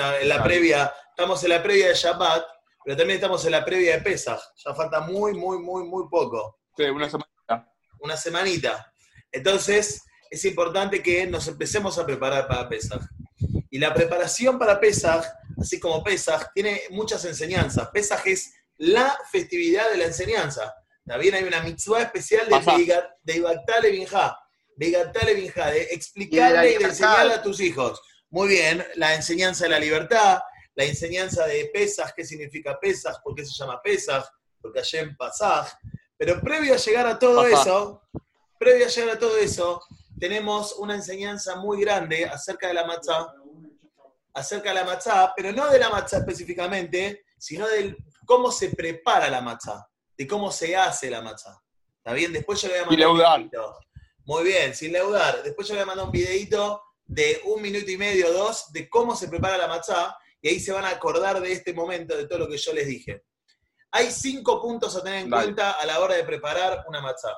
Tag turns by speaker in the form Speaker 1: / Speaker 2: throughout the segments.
Speaker 1: está en la previa, estamos en la previa de Shabbat, pero también estamos en la previa de Pesach. Ya falta muy, muy, muy, muy poco.
Speaker 2: Sí, una semanita.
Speaker 1: Una semanita. Entonces, es importante que nos empecemos a preparar para Pesach. Y la preparación para Pesach, así como Pesach, tiene muchas enseñanzas. Pesach es la festividad de la enseñanza. También hay una mitzvah especial de
Speaker 2: Ajá.
Speaker 1: Beigat- de Ibaktale Binja, Beigatale Binja, de explicarle y de,
Speaker 3: libertad.
Speaker 1: enseñarle a tus hijos. Muy bien, la enseñanza de la libertad, la enseñanza de Pesach, qué significa Pesach, por qué se llama Pesach, porque Hashem Pasaj. Pero previo a llegar a todo eso, previo a llegar a todo eso, tenemos una enseñanza muy grande acerca de la matzah, acerca de la matzah, pero no de la matzah específicamente, sino de cómo se prepara la matzah, de cómo se hace la matzah. ¿Está bien? Después yo le voy a
Speaker 2: Sin
Speaker 1: mandar un videito. Muy bien, sin leudar. Después yo le voy a mandar un videito de un minuto y medio, dos, de cómo se prepara la matzah, y ahí se van a acordar de este momento, de todo lo que yo les dije. Hay cinco puntos a tener en
Speaker 2: Dale.
Speaker 1: cuenta a la hora de preparar una matzah.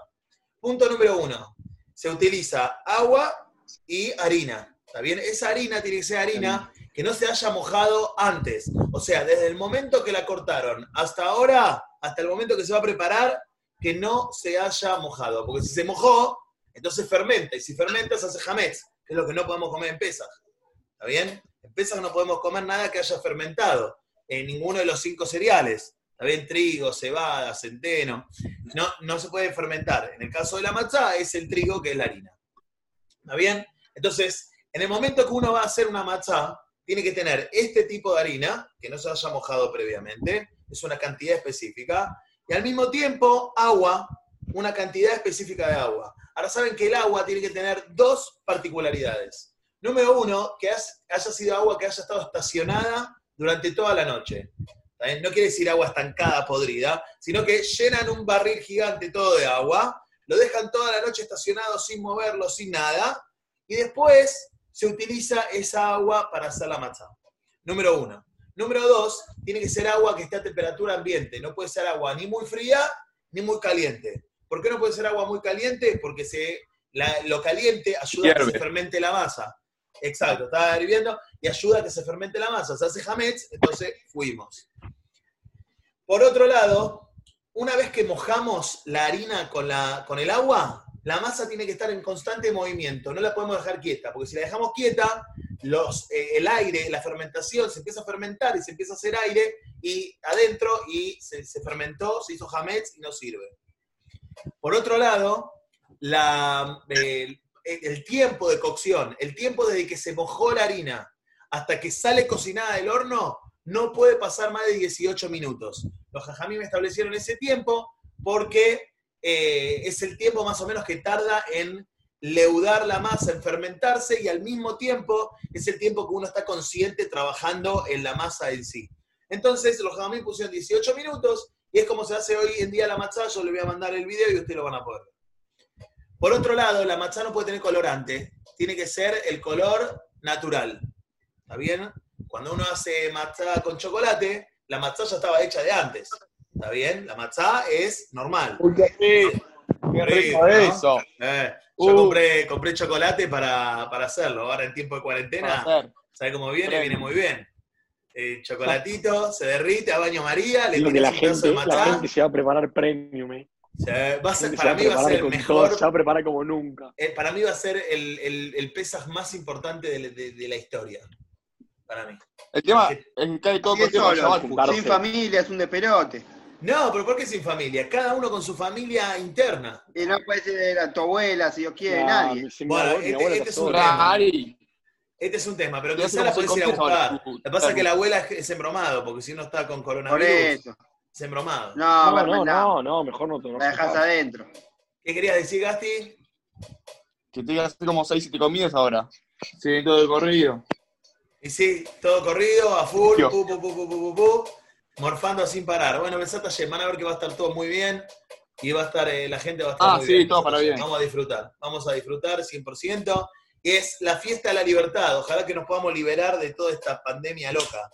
Speaker 1: Punto número uno, se utiliza agua y harina. ¿Está bien? Esa harina tiene que ser harina que no se haya mojado antes. O sea, desde el momento que la cortaron hasta ahora, hasta el momento que se va a preparar, que no se haya mojado. Porque si se mojó, entonces fermenta. Y si fermenta, se hace jamés, que es lo que no podemos comer en pesas. ¿Está bien? En pesas no podemos comer nada que haya fermentado. En ninguno de los cinco cereales. ¿Está bien? Trigo, cebada, centeno. No, no se puede fermentar. En el caso de la matzá es el trigo, que es la harina. ¿Está bien? Entonces, en el momento que uno va a hacer una matzá, tiene que tener este tipo de harina, que no se haya mojado previamente, es una cantidad específica, y al mismo tiempo agua, una cantidad específica de agua. Ahora saben que el agua tiene que tener dos particularidades. Número uno, que haya sido agua que haya estado estacionada durante toda la noche. No quiere decir agua estancada, podrida, sino que llenan un barril gigante todo de agua, lo dejan toda la noche estacionado sin moverlo, sin nada, y después se utiliza esa agua para hacer la matzá. Número uno. Número dos, tiene que ser agua que esté a temperatura ambiente. No puede ser agua ni muy fría ni muy caliente. ¿Por qué no puede ser agua muy caliente? Porque se, la- lo caliente ayuda a que se fermente la masa. Exacto, estaba hirviendo y ayuda a que se fermente la masa. Se hace hametz, entonces fuimos. Por otro lado, una vez que mojamos la harina con, la, con el agua, la masa tiene que estar en constante movimiento, no la podemos dejar quieta, porque si la dejamos quieta, los, eh, el aire, la fermentación se empieza a fermentar y se empieza a hacer aire y adentro y se, se fermentó, se hizo hametz y no sirve. Por otro lado, la, el, el tiempo de cocción, el tiempo desde que se mojó la harina hasta que sale cocinada del horno, no puede pasar más de 18 minutos. Los jajamí me establecieron ese tiempo porque eh, es el tiempo más o menos que tarda en leudar la masa, en fermentarse, y al mismo tiempo es el tiempo que uno está consciente trabajando en la masa en sí. Entonces, los jajamí pusieron 18 minutos, y es como se hace hoy en día la matzá, yo le voy a mandar el video y ustedes lo van a poder ver. Por otro lado, la matzá no puede tener colorante, tiene que ser el color natural. ¿Está bien? Cuando uno hace matzá con chocolate, la matzá ya estaba hecha de antes. ¿Está bien? La matzá es normal.
Speaker 2: Sí, qué rico
Speaker 1: ¿no?
Speaker 2: eso.
Speaker 1: Eh, yo
Speaker 2: Uh.
Speaker 1: compré, compré chocolate para, para hacerlo. Ahora en tiempo de cuarentena,
Speaker 2: hacer.
Speaker 1: ¿sabe cómo viene? Viene muy bien. Eh, chocolatito, se derrite a baño María, le
Speaker 4: la
Speaker 1: un
Speaker 4: gente,
Speaker 1: de
Speaker 4: la gente se va a preparar premium, eh.
Speaker 1: va a
Speaker 4: La
Speaker 1: ser, para mí va a
Speaker 4: preparar
Speaker 1: ser el mejor.
Speaker 4: todo, se va a preparar como nunca.
Speaker 1: eh, para mí va a ser el, el, el Pesaj más importante de, de- de la historia. Para mí.
Speaker 2: El tema el
Speaker 3: solo,
Speaker 2: Shabbat,
Speaker 4: juntarse.
Speaker 3: sin familia, es un desperote.
Speaker 1: No, pero ¿por qué sin familia? Cada uno con su familia interna.
Speaker 3: Y no puede ser a tu abuela, si Dios quiere,
Speaker 4: Nah,
Speaker 3: nadie.
Speaker 1: Bueno, este-
Speaker 4: abuela
Speaker 1: este es un.
Speaker 2: Rari.
Speaker 1: Este es un tema, pero
Speaker 2: Ya
Speaker 1: quizás la podés ir a buscar. Lo que pasa es que la abuela es- embromado, porque si uno está con
Speaker 3: Por
Speaker 1: coronavirus,
Speaker 3: eso.
Speaker 1: es embromado.
Speaker 3: No,
Speaker 4: No, no,
Speaker 3: no,
Speaker 4: no, no, mejor no te
Speaker 3: La dejas adentro.
Speaker 1: ¿Qué querías decir, Gasti?
Speaker 2: Que te hacer como 6 7 comidas ahora. Sí, todo de corrido.
Speaker 1: Y sí, todo corrido, a full, pu, pu, pu, pu, pu, pu, pu, morfando sin parar. Bueno, Besata Yem, van a ver que va a estar todo muy bien y va a estar, eh, la gente va a estar
Speaker 2: Ah,
Speaker 1: muy
Speaker 2: sí,
Speaker 1: bien.
Speaker 2: todo
Speaker 1: Besat
Speaker 2: para
Speaker 1: Hashem.
Speaker 2: bien.
Speaker 1: Vamos a disfrutar, vamos a disfrutar 100%. Es la fiesta de la libertad. Ojalá que nos podamos liberar de toda esta pandemia loca.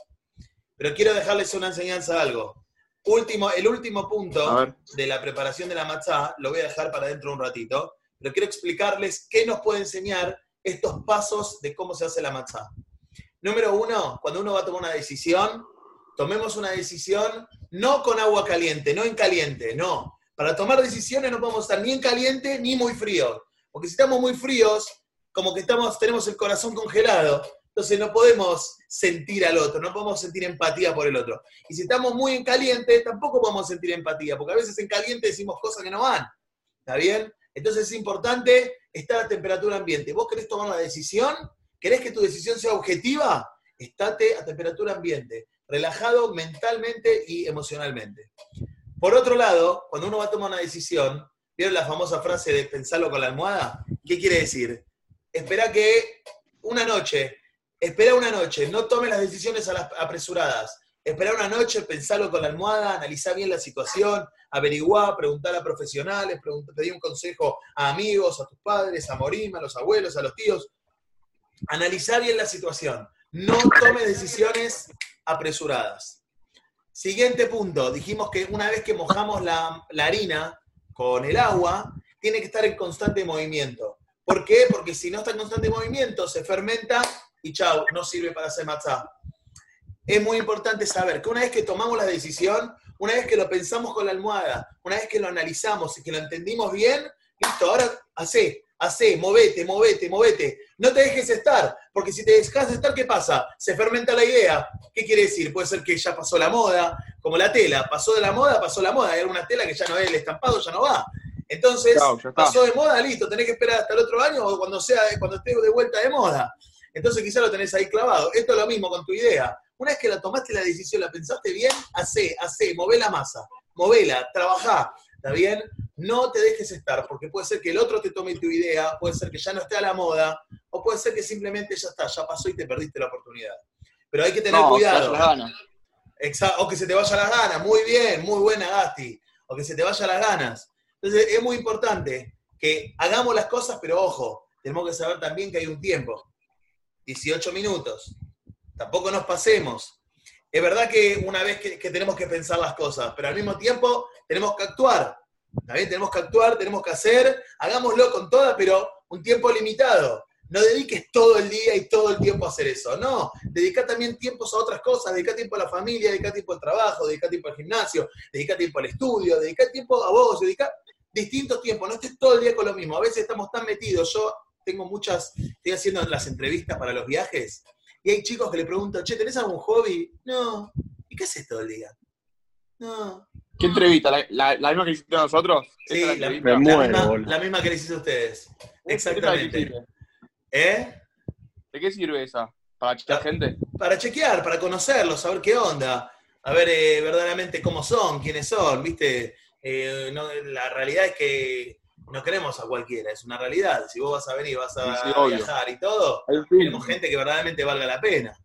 Speaker 1: Pero quiero dejarles una enseñanza algo. Último, el último punto de la preparación de la matzá lo voy a dejar para dentro de un ratito, pero quiero explicarles qué nos puede enseñar estos pasos de cómo se hace la matzá. Número uno, cuando uno va a tomar una decisión, tomemos una decisión no con agua caliente, no en caliente, no. Para tomar decisiones no podemos estar ni en caliente ni muy frío. Porque si estamos muy fríos, como que estamos, tenemos el corazón congelado, entonces no podemos sentir al otro, no podemos sentir empatía por el otro. Y si estamos muy en caliente, tampoco podemos sentir empatía, porque a veces en caliente decimos cosas que no van. ¿Está bien? Entonces es importante estar a temperatura ambiente. ¿Vos querés tomar la decisión? ¿Querés que tu decisión sea objetiva? Estate a temperatura ambiente, relajado mentalmente y emocionalmente. Por otro lado, cuando uno va a tomar una decisión, ¿vieron la famosa frase de pensarlo con la almohada? ¿Qué quiere decir? Espera que una noche, espera una noche, no tome las decisiones a las apresuradas. Espera una noche, pensarlo con la almohada, analizar bien la situación, averiguar, preguntar a profesionales, pedir un consejo a amigos, a tus padres, a Morim, a los abuelos, a los tíos. Analizar bien la situación. No tome decisiones apresuradas. Siguiente punto. Dijimos que una vez que mojamos la, la harina con el agua, tiene que estar en constante movimiento. ¿Por qué? Porque si no está en constante movimiento, se fermenta y chau, no sirve para hacer matzá. Es muy importante saber que una vez que tomamos la decisión, una vez que lo pensamos con la almohada, una vez que lo analizamos y que lo entendimos bien, listo, ahora hace, hace, movete, movete, movete. No te dejes estar, porque si te dejas estar, ¿qué pasa? Se fermenta la idea. ¿Qué quiere decir? Puede ser que ya pasó la moda, como la tela. Pasó de la moda, pasó la moda. Hay alguna tela que ya no es el estampado, ya no va. Entonces, pasó de moda, listo, tenés que esperar hasta el otro año o cuando sea, cuando esté de vuelta de moda. Entonces quizá lo tenés ahí clavado. Esto es lo mismo con tu idea. Una vez que la tomaste la decisión, la pensaste bien, hacé, hacé, mové la masa, movela, trabajá, ¿está bien? No te dejes estar, porque puede ser que el otro te tome tu idea, puede ser que ya no esté a la moda, o puede ser que simplemente ya está, ya pasó y te perdiste la oportunidad. Pero hay que tener
Speaker 2: No,
Speaker 1: cuidado. Exa- o que se te vayan las ganas, muy bien, muy buena Gasti, o que se te vayan las ganas. Entonces es muy importante que hagamos las cosas, pero ojo, tenemos que saber también que hay un tiempo, 18 minutos, tampoco nos pasemos. Es verdad que una vez que, tenemos que pensar las cosas, pero al mismo tiempo tenemos que actuar. También tenemos que actuar, tenemos que hacer, hagámoslo con toda, pero un tiempo limitado. No dediques todo el día y todo el tiempo a hacer eso. No, dedica también tiempos a otras cosas, dedica tiempo a la familia, dedica tiempo al trabajo, dedica tiempo al gimnasio, dedica tiempo al estudio, dedica tiempo a vos, dedica distintos tiempos, no estés todo el día con lo mismo. A veces estamos tan metidos, yo tengo muchas, estoy haciendo las entrevistas para los viajes, y hay chicos que le preguntan, che, ¿tenés algún hobby? No. ¿Y qué haces todo el día? No.
Speaker 2: ¿Qué entrevista? ¿La, la, la misma que hiciste nosotros?
Speaker 1: Sí,
Speaker 2: ¿Esa es
Speaker 1: la, la misma, la misma que le hiciste a ustedes.
Speaker 2: ¿Esa de qué
Speaker 1: Exactamente. ¿Eh?
Speaker 2: ¿De qué sirve esa? ¿Para chequear gente?
Speaker 1: para chequear, para conocerlos, saber qué onda, a ver eh, verdaderamente cómo son, quiénes son, ¿viste? Eh, no, la realidad es que no queremos a cualquiera, es una realidad. Si vos vas a venir, vas a
Speaker 2: Sí, sí, obvio.
Speaker 1: viajar y todo, queremos gente que verdaderamente valga la pena.
Speaker 3: Nos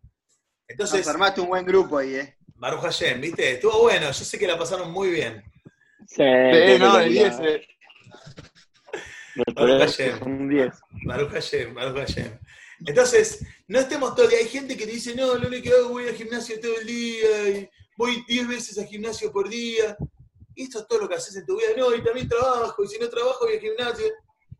Speaker 1: Entonces,
Speaker 3: armaste un buen grupo ahí, ¿eh?
Speaker 1: Baruch Hashem, ¿viste? Estuvo bueno, yo sé que la pasaron muy bien.
Speaker 4: Sí,
Speaker 2: Sí, no, de
Speaker 4: película.
Speaker 2: 10.
Speaker 1: Baruch Hashem.
Speaker 4: un 10.
Speaker 1: Baruch Hashem, Baruch Hashem. Entonces, no estemos todo el día. Hay gente que dice, no, lo único que hago es voy al gimnasio todo el día, y voy 10 veces al gimnasio por día. Y esto es todo lo que haces en tu vida. No, y también trabajo, y si no trabajo voy al gimnasio.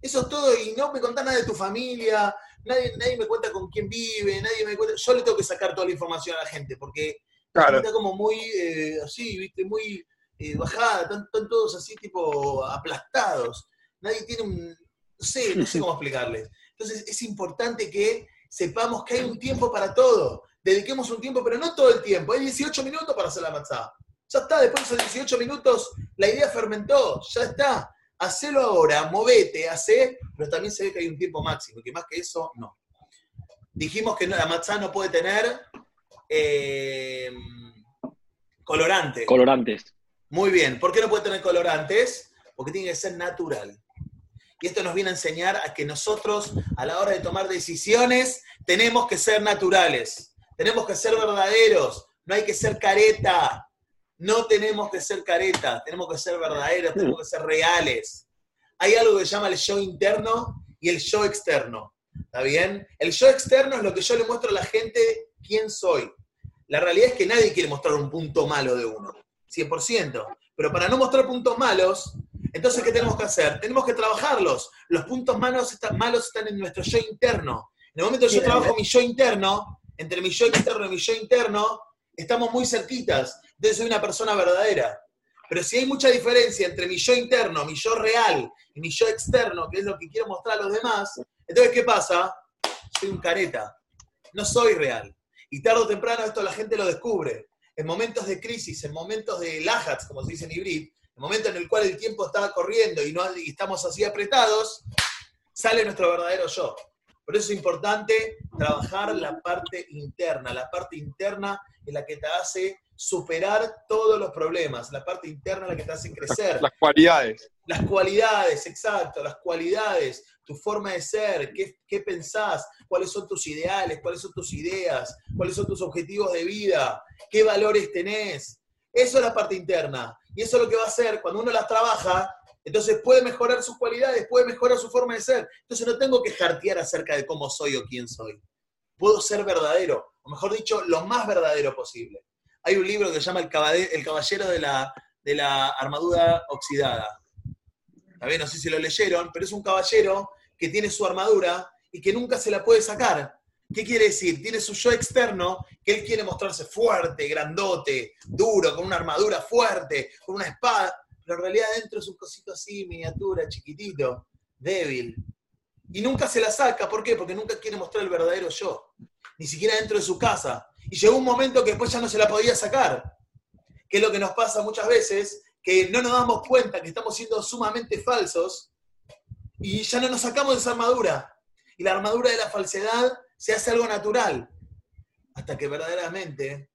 Speaker 1: Eso es todo, y no me contás nada de tu familia, nadie, nadie me cuenta con quién vive, nadie me cuenta. Yo le tengo que sacar toda la información a la gente, porque
Speaker 2: Claro.
Speaker 1: está como muy eh, así, viste, muy eh, bajada, están, están todos así tipo aplastados. Nadie tiene un, no sé, no sé cómo explicarles. Entonces es importante que sepamos que hay un tiempo para todo. Dediquemos un tiempo, pero no todo el tiempo. Hay 18 minutos para hacer la matzá. Ya está, después de esos 18 minutos la idea fermentó, ya está. Hacelo ahora, movete, hacé, pero también se ve que hay un tiempo máximo, que más que eso, no. Dijimos que no- la matzá no puede tener eh, colorante.
Speaker 4: Colorantes.
Speaker 1: Muy bien. ¿Por qué no puede tener colorantes? Porque tiene que ser natural. Y esto nos viene a enseñar a que nosotros, a la hora de tomar decisiones, tenemos que ser naturales. Tenemos que ser verdaderos. No hay que ser careta. No tenemos que ser careta. Tenemos que ser verdaderos. Tenemos que ser reales. Hay algo que se llama el yo interno y el yo externo. ¿Está bien? El yo externo es lo que yo le muestro a la gente quién soy. La realidad es que nadie quiere mostrar un punto malo de uno. 100%. Pero para no mostrar puntos malos, entonces, ¿qué tenemos que hacer? Tenemos que trabajarlos. Los puntos malos están, malos están en nuestro yo interno. En el momento que yo trabajo mi yo interno, entre mi yo externo y mi yo interno, estamos muy cerquitas. Entonces soy una persona verdadera. Pero si hay mucha diferencia entre mi yo interno, mi yo real y mi yo externo, que es lo que quiero mostrar a los demás, entonces ¿qué pasa? Soy un careta. No soy real. Y tarde o temprano esto la gente lo descubre. En momentos de crisis, en momentos de lajats, como se dice en hibrid, en momentos en el cual el tiempo está corriendo y, no, y estamos así apretados, sale nuestro verdadero yo. Por eso es importante trabajar la parte interna. La parte interna es la que te hace superar todos los problemas. La parte interna es la que te hace crecer.
Speaker 2: Las cualidades.
Speaker 1: Las cualidades, exacto, las cualidades, tu forma de ser, qué, qué pensás, cuáles son tus ideales, cuáles son tus ideas, cuáles son tus objetivos de vida, qué valores tenés. Eso es la parte interna. Y eso es lo que va a hacer cuando uno las trabaja, entonces puede mejorar sus cualidades, puede mejorar su forma de ser. Entonces no tengo que jartear acerca de cómo soy o quién soy. Puedo ser verdadero, o mejor dicho, lo más verdadero posible. Hay un libro que se llama El Caballero, de, la, de la Armadura Oxidada. Ver, no sé si lo leyeron, pero es un caballero que tiene su armadura y que nunca se la puede sacar. ¿Qué quiere decir? Tiene su yo externo, que él quiere mostrarse fuerte, grandote, duro, con una armadura fuerte, con una espada, pero en realidad adentro es un cosito así, miniatura, chiquitito, débil. Y nunca se la saca, ¿por qué? Porque nunca quiere mostrar el verdadero yo, ni siquiera dentro de su casa. Y llegó un momento que después ya no se la podía sacar, que es lo que nos pasa muchas veces, que no nos damos cuenta que estamos siendo sumamente falsos y ya no nos sacamos de esa armadura. Y la armadura de la falsedad se hace algo natural, hasta que verdaderamente,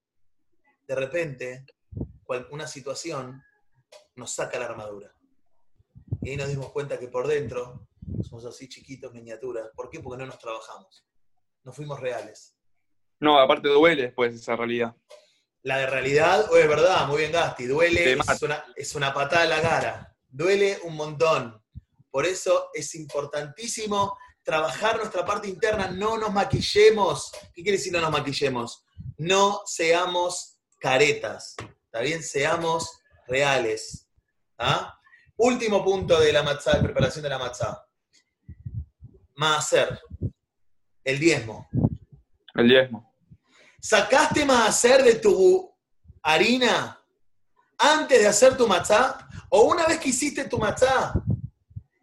Speaker 1: de repente, una situación nos saca la armadura. Y ahí nos dimos cuenta que por dentro somos así chiquitos, miniaturas. ¿Por qué? Porque no nos trabajamos. No fuimos reales.
Speaker 2: No, aparte duele después esa realidad.
Speaker 1: La de realidad, o es verdad, muy bien Gasti, duele, es una, es una patada en la cara. Duele un montón. Por eso es importantísimo trabajar nuestra parte interna, no nos maquillemos. ¿Qué quiere decir no nos maquillemos? No seamos caretas, ¿está bien? Seamos reales. ¿ah? Último punto de la matzá, de preparación de la matzá. Maaser, el diezmo.
Speaker 2: El diezmo.
Speaker 1: ¿Sacaste maaser de tu harina antes de hacer tu matzá? ¿O una vez que hiciste tu matzá,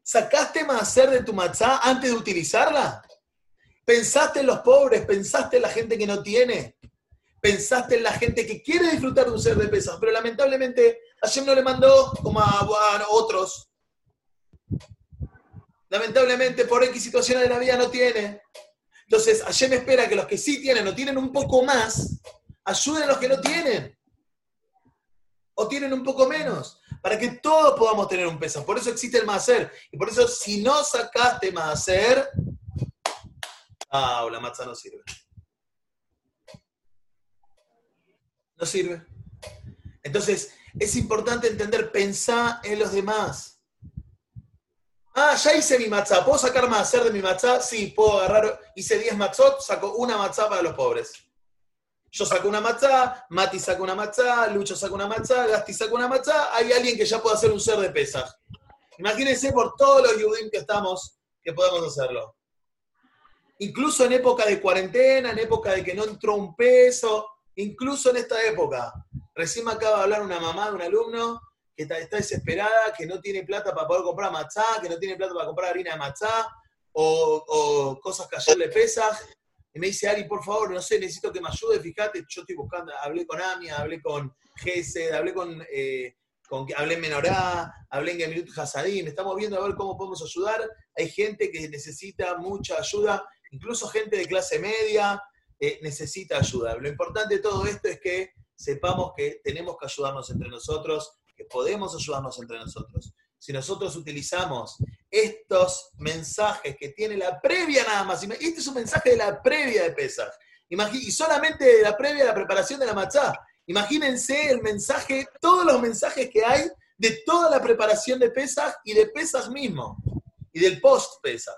Speaker 1: sacaste maaser de tu matzá antes de utilizarla? ¿Pensaste en los pobres? ¿Pensaste en la gente que no tiene? ¿Pensaste en la gente que quiere disfrutar de un ser de pesas? Pero lamentablemente Hashem no le mandó como a, a otros. Lamentablemente por X situaciones de la vida no tiene. Entonces, Hashem espera que los que sí tienen o tienen un poco más, ayuden a los que no tienen. O tienen un poco menos. Para que todos podamos tener un peso. Por eso existe el Maaser. Y por eso, si no sacaste Maaser, ah, la matzah no sirve. No sirve. Entonces, es importante entender, pensar en los demás. Ah, ya hice mi matzá. ¿Puedo sacar maaser de mi matzá? Sí, puedo agarrar. Hice 10 matzot, saco una matzá para los pobres. Yo saco una matzá, Mati saca una matzá, Lucho saca una matzá, Gasti saca una matzá. Hay alguien que ya puede hacer un ser de pesas. Imagínense por todos los yudim que estamos, que podemos hacerlo. Incluso en época de cuarentena, en época de que no entró un peso, incluso en esta época. Recién me acaba de hablar una mamá de un alumno que está, desesperada, que no tiene plata para poder comprar matzá, que no tiene plata para comprar harina de matzá, o, o cosas que ayer le pesas. Me dice, Ari, por favor, no sé, necesito que me ayude, fíjate, yo estoy buscando, hablé con Amia, hablé con Gesed, hablé con, eh, con hablé en Menorá, hablé en Gemilut Hasadim, estamos viendo a ver cómo podemos ayudar. Hay gente que necesita mucha ayuda, incluso gente de clase media eh, necesita ayuda. Lo importante de todo esto es que sepamos que tenemos que ayudarnos entre nosotros, que podemos ayudarnos entre nosotros. Si nosotros utilizamos estos mensajes que tiene la previa nada más, este es un mensaje de la previa de Imagi- y solamente de la previa de la preparación de la matzá. Imagínense el mensaje, todos los mensajes que hay de toda la preparación de Pesach y de Pesach mismo, y del post-Pesach.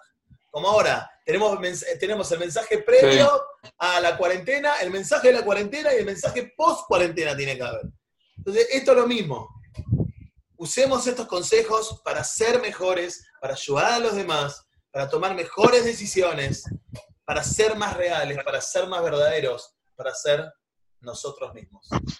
Speaker 1: Como ahora, tenemos, tenemos el mensaje previo a la cuarentena, el mensaje de la cuarentena y el mensaje post-cuarentena tiene que haber. Entonces, esto es lo mismo. Usemos estos consejos para ser mejores, para ayudar a los demás, para tomar mejores decisiones, para ser más reales, para ser más verdaderos, para ser nosotros mismos.